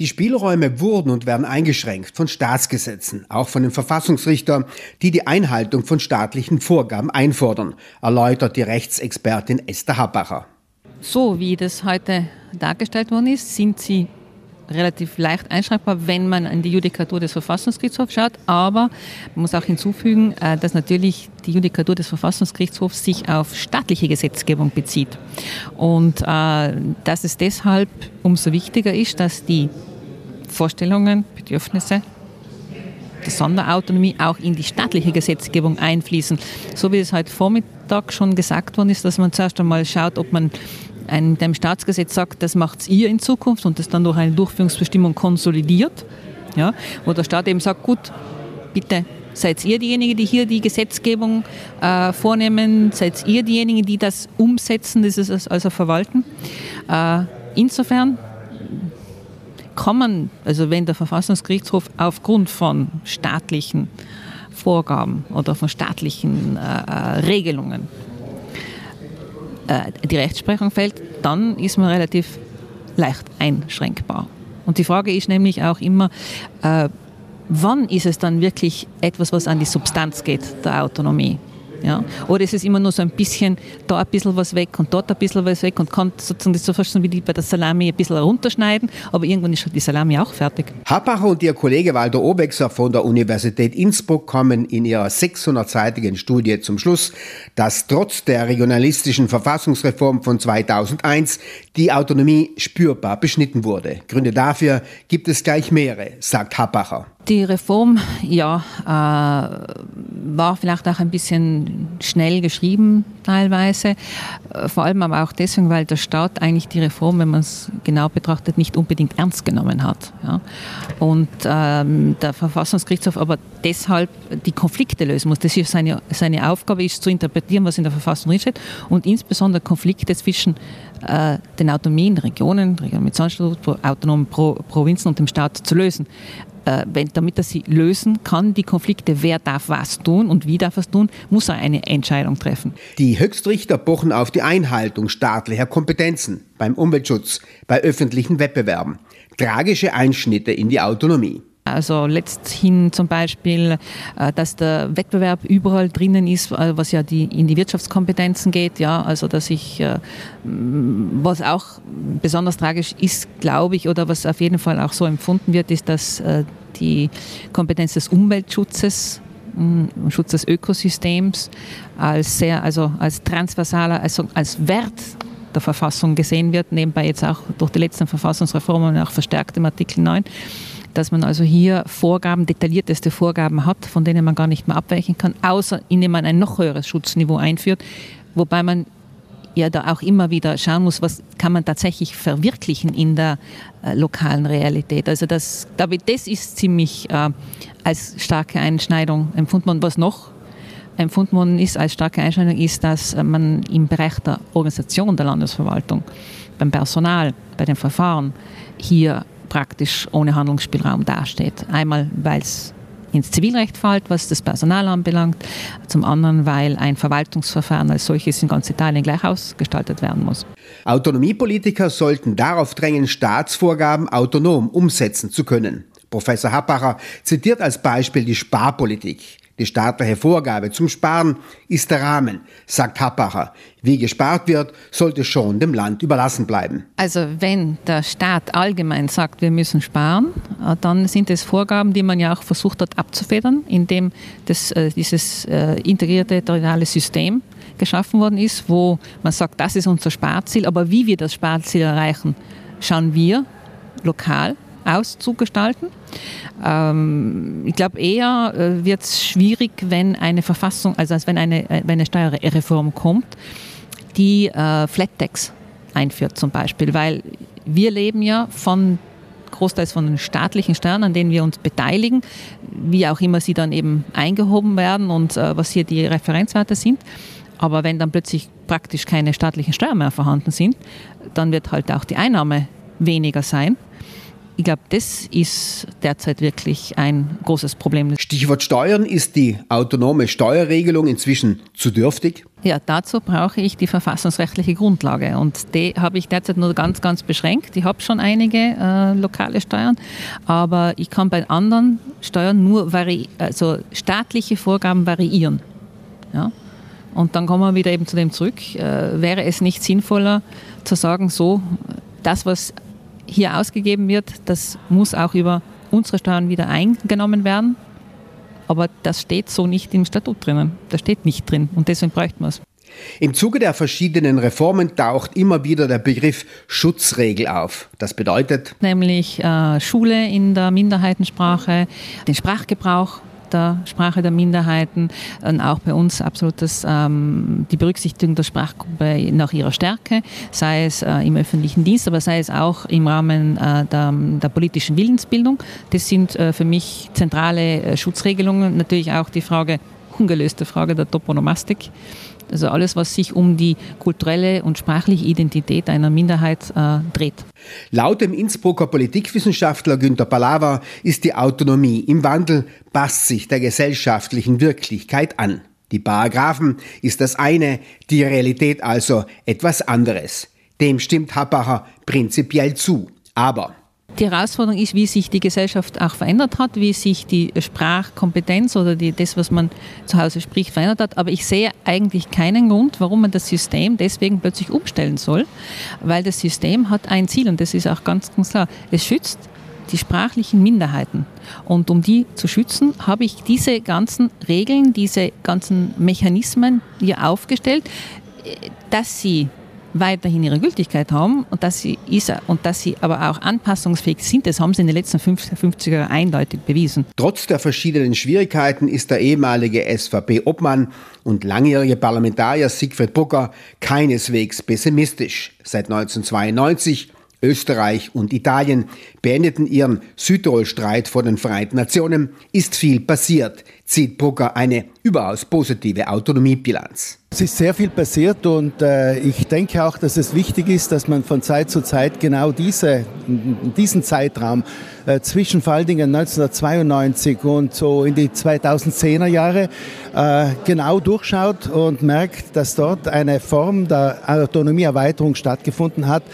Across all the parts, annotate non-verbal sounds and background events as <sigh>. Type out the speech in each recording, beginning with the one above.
Die Spielräume wurden und werden eingeschränkt von Staatsgesetzen, auch von den Verfassungsrichtern, die die Einhaltung von staatlichen Vorgaben einfordern, erläutert die Rechtsexpertin Esther Habacher. So wie das heute dargestellt worden ist, sind sie relativ leicht einschränkbar, wenn man in die Judikatur des Verfassungsgerichtshofs schaut. Aber man muss auch hinzufügen, äh, dass natürlich die Judikatur des Verfassungsgerichtshofs sich auf staatliche Gesetzgebung bezieht. Und äh, dass es deshalb umso wichtiger ist, dass die Vorstellungen, Bedürfnisse der Sonderautonomie auch in die staatliche Gesetzgebung einfließen. So wie es heute Vormittag schon gesagt worden ist, dass man zuerst einmal schaut, ob man ein, dem Staatsgesetz sagt, das macht ihr in Zukunft und das dann durch eine Durchführungsbestimmung konsolidiert, ja, wo der Staat eben sagt, gut, bitte seid ihr diejenigen, die hier die Gesetzgebung äh, vornehmen, seid ihr diejenigen, die das umsetzen, das ist also verwalten. Äh, insofern man, also wenn der Verfassungsgerichtshof aufgrund von staatlichen Vorgaben oder von staatlichen äh, äh Regelungen äh, die Rechtsprechung fällt, dann ist man relativ leicht einschränkbar. Und die Frage ist nämlich auch immer, äh, wann ist es dann wirklich etwas, was an die Substanz geht, der Autonomie? Ja? Oder ist es immer nur so ein bisschen, da ein bisschen was weg und dort ein bisschen was weg und kann sozusagen das so fast wie die bei der Salami ein bisschen runterschneiden, aber irgendwann ist die Salami auch fertig. Happacher und ihr Kollege Walter Obexer von der Universität Innsbruck kommen in ihrer 600-seitigen Studie zum Schluss, dass trotz der regionalistischen Verfassungsreform von 2001 die Autonomie spürbar beschnitten wurde. Gründe dafür gibt es gleich mehrere, sagt Happacher. Die Reform, ja, äh, war vielleicht auch ein bisschen schnell geschrieben teilweise, äh, vor allem aber auch deswegen, weil der Staat eigentlich die Reform, wenn man es genau betrachtet, nicht unbedingt ernst genommen hat. Ja. Und ähm, der Verfassungsgerichtshof aber deshalb die Konflikte lösen muss. Das ist seine, seine Aufgabe, ist zu interpretieren, was in der Verfassung drinsteht und insbesondere Konflikte zwischen äh, den autonomen Regionen, autonomen Pro Provinzen und dem Staat zu lösen äh, wenn, damit er sie lösen kann, die Konflikte, wer darf was tun und wie darf es tun, muss er eine Entscheidung treffen. Die Höchstrichter pochen auf die Einhaltung staatlicher Kompetenzen beim Umweltschutz, bei öffentlichen Wettbewerben. Tragische Einschnitte in die Autonomie. Also letzthin zum Beispiel, äh, dass der Wettbewerb überall drinnen ist, äh, was ja die, in die Wirtschaftskompetenzen geht. Ja, also dass ich, äh, was auch besonders tragisch ist, glaube ich, oder was auf jeden Fall auch so empfunden wird, ist, dass die Kompetenz des Umweltschutzes mm, Schutz des Ökosystems als sehr, also als transversaler, also als Wert der Verfassung gesehen wird, nebenbei jetzt auch durch die letzten Verfassungsreformen auch verstärkt im Artikel 9 dass man also hier Vorgaben, detaillierteste Vorgaben hat, von denen man gar nicht mehr abweichen kann, außer indem man ein noch höheres Schutzniveau einführt, wobei man ja da auch immer wieder schauen muss, was kann man tatsächlich verwirklichen in der äh, lokalen Realität. Also das, das ist ziemlich äh, als starke Einschneidung empfunden worden. Was noch empfunden worden ist als starke Einschneidung, ist, dass man im Bereich der Organisation der Landesverwaltung, beim Personal, bei den Verfahren hier praktisch ohne Handlungsspielraum dasteht. Einmal, weil es ins Zivilrecht fällt, was das Personal anbelangt, zum anderen, weil ein Verwaltungsverfahren als solches in ganz Italien gleich ausgestaltet werden muss. Autonomiepolitiker sollten darauf drängen, Staatsvorgaben autonom umsetzen zu können. Professor Happacher zitiert als Beispiel die Sparpolitik. Die staatliche Vorgabe zum Sparen ist der Rahmen, sagt Happacher. Wie gespart wird, sollte schon dem Land überlassen bleiben. Also wenn der Staat allgemein sagt, wir müssen sparen, äh, dann sind es Vorgaben, die man ja auch versucht hat abzufedern, indem das, äh, dieses äh, integrierte territoriale System geschaffen worden ist, wo man sagt, das ist unser Sparziel, aber wie wir das Sparziel erreichen, schauen wir lokal auszugestalten. Ähm, ich glaube eher äh, wird es schwierig, wenn eine Verfassung, also als wenn eine, äh, wenn eine Steuerreform kommt, die äh, Flat Tax einführt zum Beispiel, weil wir leben ja von großteils von den staatlichen Steuern, an denen wir uns beteiligen, wie auch immer sie dann eben eingehoben werden und äh, was hier die Referenzwerte sind. Aber wenn dann plötzlich praktisch keine staatlichen Steuern mehr vorhanden sind, dann wird halt auch die Einnahme weniger sein ich glaube, das ist derzeit wirklich ein großes Problem. Stichwort Steuern. Ist die autonome Steuerregelung inzwischen zu dürftig? Ja, dazu brauche ich die verfassungsrechtliche Grundlage und die habe ich derzeit nur ganz, ganz beschränkt. Ich habe schon einige äh, lokale Steuern, aber ich kann bei anderen Steuern nur also staatliche Vorgaben variieren. Ja? Und dann kommen wir wieder eben zu dem zurück. Äh, wäre es nicht sinnvoller zu sagen, so, das, was hier ausgegeben wird, das muss auch über unsere Steuern wieder eingenommen werden. Aber das steht so nicht im Statut drinnen. Das steht nicht drin und deswegen bräuchten wir es. Im Zuge der verschiedenen Reformen taucht immer wieder der Begriff Schutzregel auf. Das bedeutet nämlich äh, Schule in der Minderheitensprache, den Sprachgebrauch der Sprache der Minderheiten, und auch bei uns absolut das, ähm, die Berücksichtigung der Sprachgruppe nach ihrer Stärke, sei es äh, im öffentlichen Dienst, aber sei es auch im Rahmen äh, der, der, politischen Willensbildung. Das sind äh, für mich zentrale äh, Schutzregelungen. Natürlich auch die Frage, ungelöste Frage der Toponomastik. Also alles, was sich um die kulturelle und sprachliche Identität einer Minderheit äh, dreht. Laut dem Innsbrucker Politikwissenschaftler Günter Palawa ist die Autonomie im Wandel, passt sich der gesellschaftlichen Wirklichkeit an. Die Paragraphen ist das eine, die Realität also etwas anderes. Dem stimmt Happacher prinzipiell zu. Aber die Herausforderung ist, wie sich die Gesellschaft auch verändert hat, wie sich die Sprachkompetenz oder die, das, was man zu Hause spricht, verändert hat. Aber ich sehe eigentlich keinen Grund, warum man das System deswegen plötzlich umstellen soll, weil das System hat ein Ziel und das ist auch ganz, ganz klar. Es schützt die sprachlichen Minderheiten. Und um die zu schützen, habe ich diese ganzen Regeln, diese ganzen Mechanismen hier aufgestellt, dass sie weiterhin ihre Gültigkeit haben und dass sie, und dass sie aber auch anpassungsfähig sind, das haben sie in den letzten 50er Jahren eindeutig bewiesen. Trotz der verschiedenen Schwierigkeiten ist der ehemalige SVP-Obmann und langjährige Parlamentarier Siegfried Bucker keineswegs pessimistisch. Seit 1992 Österreich und Italien beendeten ihren Südtirol-Streit vor den Vereinten Nationen, ist viel passiert, zieht Brugger eine überaus positive Autonomiebilanz. Es ist sehr viel passiert und äh, ich denke auch, dass es wichtig ist, dass man von Zeit zu Zeit genau diese, diesen Zeitraum äh, zwischen vor allen Dingen 1992 und so in die 2010er Jahre äh, genau durchschaut und merkt, dass dort eine Form der Autonomieerweiterung stattgefunden hat,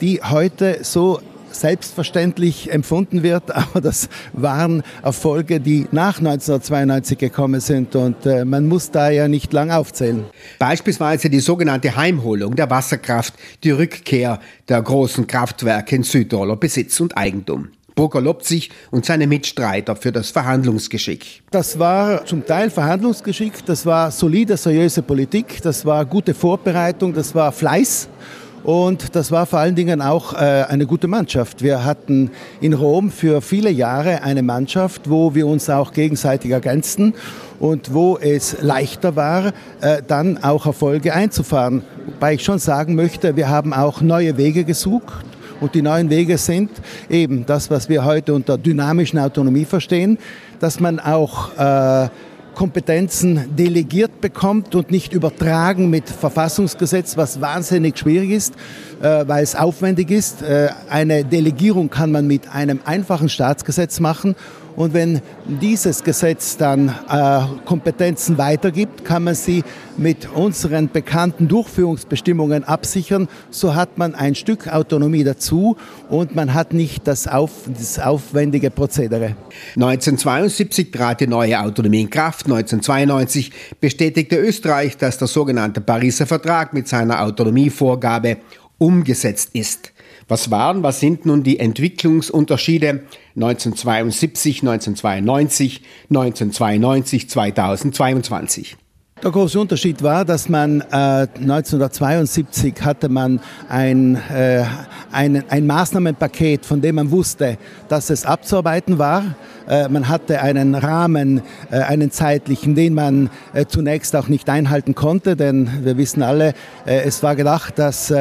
die heute so selbstverständlich empfunden wird, <laughs> aber das waren Erfolge, die nach 1992 gekommen sind und äh, man muss da ja nicht lang aufzählen. Beispielsweise die sogenannte Heimholung der Wasserkraft, die Rückkehr der großen Kraftwerke in Südtiroler Besitz und Eigentum. Burger lobt sich und seine Mitstreiter für das Verhandlungsgeschick. Das war zum Teil Verhandlungsgeschick, das war solide, seriöse Politik, das war gute Vorbereitung, das war Fleiß und das war vor allen Dingen auch äh, eine gute Mannschaft. Wir hatten in Rom für viele Jahre eine Mannschaft, wo wir uns auch gegenseitig ergänzten und wo es leichter war, äh, dann auch Erfolge einzufahren. Wobei ich schon sagen möchte, wir haben auch neue Wege gesucht. Und die neuen Wege sind eben das, was wir heute unter dynamischen Autonomie verstehen, dass man auch äh, Kompetenzen delegiert bekommt und nicht übertragen mit Verfassungsgesetz, was wahnsinnig schwierig ist, äh, weil es aufwendig ist. Äh, eine Delegierung kann man mit einem einfachen Staatsgesetz machen und wenn dieses Gesetz dann äh, Kompetenzen weitergibt, kann man sie mit unseren bekannten Durchführungsbestimmungen absichern. So hat man ein Stück Autonomie dazu und man hat nicht das, auf, das aufwendige Prozedere. 1972 trat die neue Autonomie in Kraft. 1992 bestätigte Österreich, dass der sogenannte Pariser Vertrag mit seiner Autonomievorgabe umgesetzt ist. Was waren, was sind nun die Entwicklungsunterschiede 1972, 1992, 1992, 2022? Der große Unterschied war, dass man äh, 1972 hatte man ein, äh, ein, ein Maßnahmenpaket, von dem man wusste, dass es abzuarbeiten war. Äh, man hatte einen Rahmen, äh, einen zeitlichen, den man äh, zunächst auch nicht einhalten konnte, denn wir wissen alle, es war gedacht, dass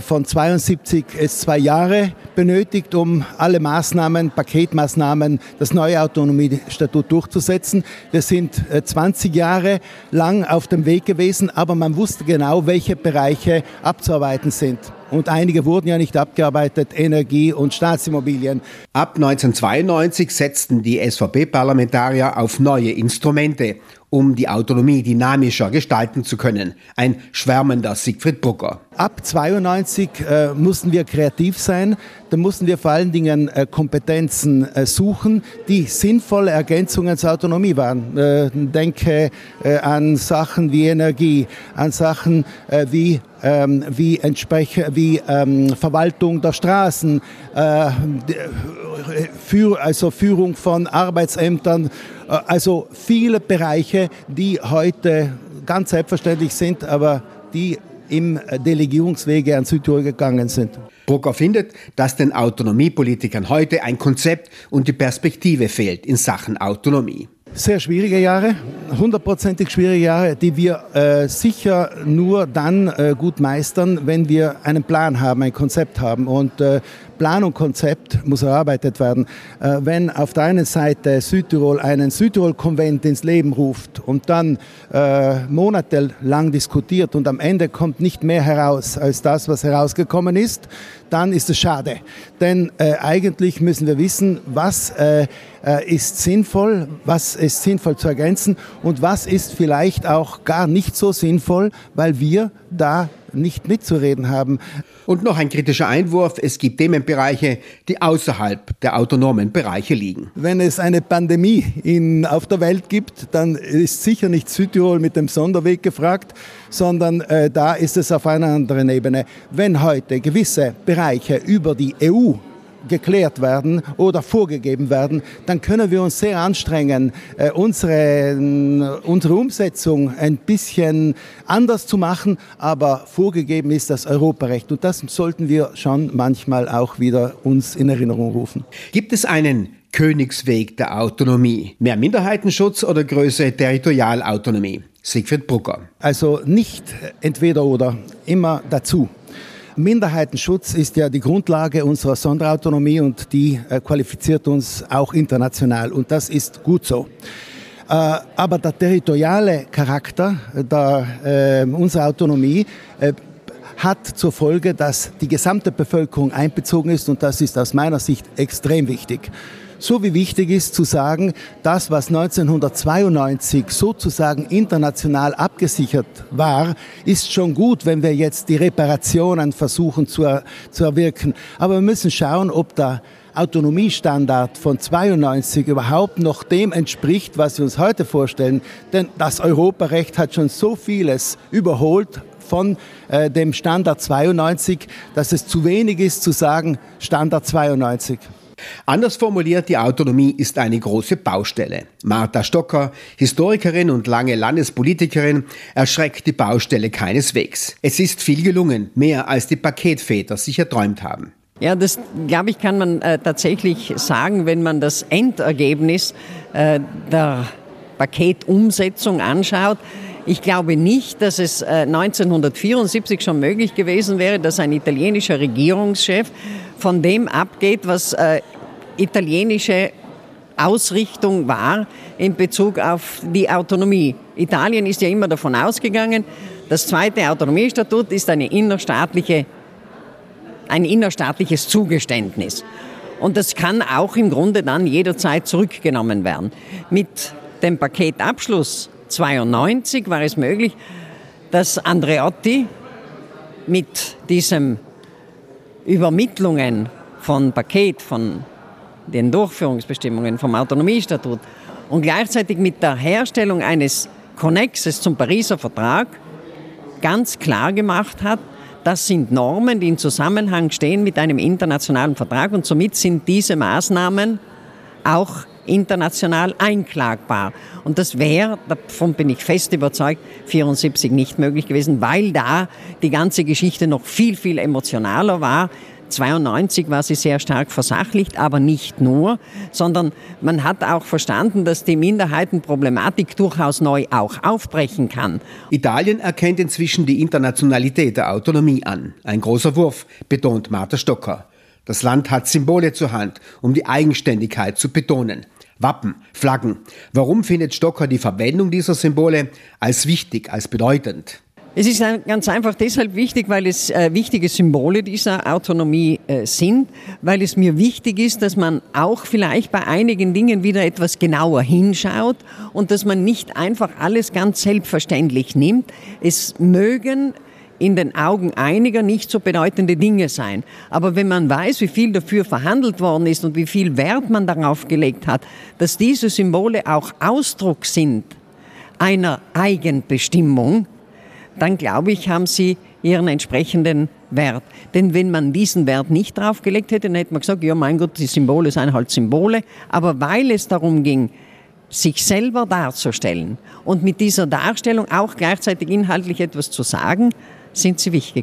von 72 es zwei Jahre benötigt, um alle Maßnahmen, Paketmaßnahmen, das neue Autonomiestatut durchzusetzen. Wir sind 20 Jahre lang auf dem Weg gewesen, aber man wusste genau, welche Bereiche abzuarbeiten sind. Und einige wurden ja nicht abgearbeitet, Energie und Staatsimmobilien. Ab 1992 setzten die SVP-Parlamentarier auf neue Instrumente, um die Autonomie dynamischer gestalten zu können. Ein schwärmender Siegfried Brucker. Ab 92 äh, mussten wir kreativ sein. Da mussten wir vor allen Dingen äh, Kompetenzen äh, suchen, die sinnvolle Ergänzungen zur Autonomie waren. Äh, denke äh, an Sachen wie Energie, an Sachen äh, wie ähm, wie, Entsprech wie ähm, Verwaltung der Straßen, äh, für, also Führung von Arbeitsämtern, also viele Bereiche, die heute ganz selbstverständlich sind, aber die im Delegierungswege an Südtirol gegangen sind. Brucker findet, dass den Autonomiepolitikern heute ein Konzept und die Perspektive fehlt in Sachen Autonomie sehr schwierige Jahre, hundertprozentig schwierige Jahre, die wir äh, sicher nur dann äh, gut meistern, wenn wir einen Plan haben, ein Konzept haben. Und äh, Plan und Konzept muss erarbeitet werden. Äh, wenn auf der einen Seite Südtirol einen Südtirol-Konvent ins Leben ruft und dann äh, monatelang diskutiert und am Ende kommt nicht mehr heraus als das, was herausgekommen ist, dann ist es schade. Denn äh, eigentlich müssen wir wissen, was äh, ist sinnvoll, was ist sinnvoll zu ergänzen und was ist vielleicht auch gar nicht so sinnvoll, weil wir da nicht mitzureden haben. Und noch ein kritischer Einwurf, es gibt Themenbereiche, die außerhalb der autonomen Bereiche liegen. Wenn es eine Pandemie in, auf der Welt gibt, dann ist sicher nicht Südtirol mit dem Sonderweg gefragt, sondern äh, da ist es auf einer anderen Ebene. Wenn heute gewisse Bereiche über die EU geklärt werden oder vorgegeben werden, dann können wir uns sehr anstrengen, äh, unsere, unsere Umsetzung ein bisschen anders zu machen, aber vorgegeben ist das Europarecht und das sollten wir schon manchmal auch wieder uns in Erinnerung rufen. Gibt es einen Königsweg der Autonomie? Mehr Minderheitenschutz oder größere Territorialautonomie? Siegfried Brucker. Also nicht entweder oder, immer dazu. Minderheitenschutz ist ja die Grundlage unserer Sonderautonomie und die äh, qualifiziert uns auch international. Und das ist gut so. Äh, aber der territoriale Charakter der, äh, unserer Autonomie äh, hat zur Folge, dass die gesamte Bevölkerung einbezogen ist. Und das ist aus meiner Sicht extrem wichtig so wie wichtig ist zu sagen, das, was 1992 sozusagen international abgesichert war, ist schon gut, wenn wir jetzt die Reparationen versuchen zu, zu erwirken. Aber wir müssen schauen, ob der Autonomiestandard von 92 überhaupt noch dem entspricht, was wir uns heute vorstellen. Denn das Europarecht hat schon so vieles überholt von äh, dem Standard 92, dass es zu wenig ist zu sagen Standard 92. Anders formuliert, die Autonomie ist eine große Baustelle. Martha Stocker, Historikerin und lange Landespolitikerin, erschreckt die Baustelle keineswegs. Es ist viel gelungen, mehr als die Paketväter sich erträumt haben. Ja, das glaube ich, kann man äh, tatsächlich sagen, wenn man das Endergebnis äh, der Paketumsetzung anschaut. Ich glaube nicht, dass es 1974 äh, schon möglich gewesen wäre, dass ein italienischer Regierungschef von dem abgeht, was äh, italienische Ausrichtung war in Bezug auf die Autonomie. Italien ist ja immer davon ausgegangen, das zweite Autonomiestatut ist eine innerstaatliche, ein innerstaatliches Zugeständnis. Und das kann auch im Grunde dann jederzeit zurückgenommen werden. Mit dem Paketabschluss 92 war es möglich, dass Andreotti mit diesen Übermittlungen von Paket, von den Durchführungsbestimmungen vom Autonomiestatut und gleichzeitig mit der Herstellung eines Konnexes zum Pariser Vertrag ganz klar gemacht hat, das sind Normen, die in Zusammenhang stehen mit einem internationalen Vertrag und somit sind diese Maßnahmen auch international einklagbar. Und das wäre, davon bin ich fest überzeugt, 74 nicht möglich gewesen, weil da die ganze Geschichte noch viel, viel emotionaler war. 92 war sie sehr stark versachlicht, aber nicht nur, sondern man hat auch verstanden, dass die Minderheitenproblematik durchaus neu auch aufbrechen kann. Italien erkennt inzwischen die Internationalität der Autonomie an. Ein großer Wurf, betont Martha Stocker. Das Land hat Symbole zur Hand, um die Eigenständigkeit zu betonen. Wappen, Flaggen. Warum findet Stocker die Verwendung dieser Symbole als wichtig, als bedeutend? Es ist ganz einfach deshalb wichtig, weil es äh, wichtige Symbole dieser Autonomie äh, sind, weil es mir wichtig ist, dass man auch vielleicht bei einigen Dingen wieder etwas genauer hinschaut und dass man nicht einfach alles ganz selbstverständlich nimmt. Es mögen in den Augen einiger nicht so bedeutende Dinge sein. Aber wenn man weiß, wie viel dafür verhandelt worden ist und wie viel Wert man darauf gelegt hat, dass diese Symbole auch Ausdruck sind einer Eigenbestimmung, dann glaube ich, haben sie ihren entsprechenden Wert. Denn wenn man diesen Wert nicht draufgelegt hätte, dann hätte man gesagt, ja mein Gott, die Symbole seien halt Symbole. Aber weil es darum ging, sich selber darzustellen und mit dieser Darstellung auch gleichzeitig inhaltlich etwas zu sagen, sind sie wichtig.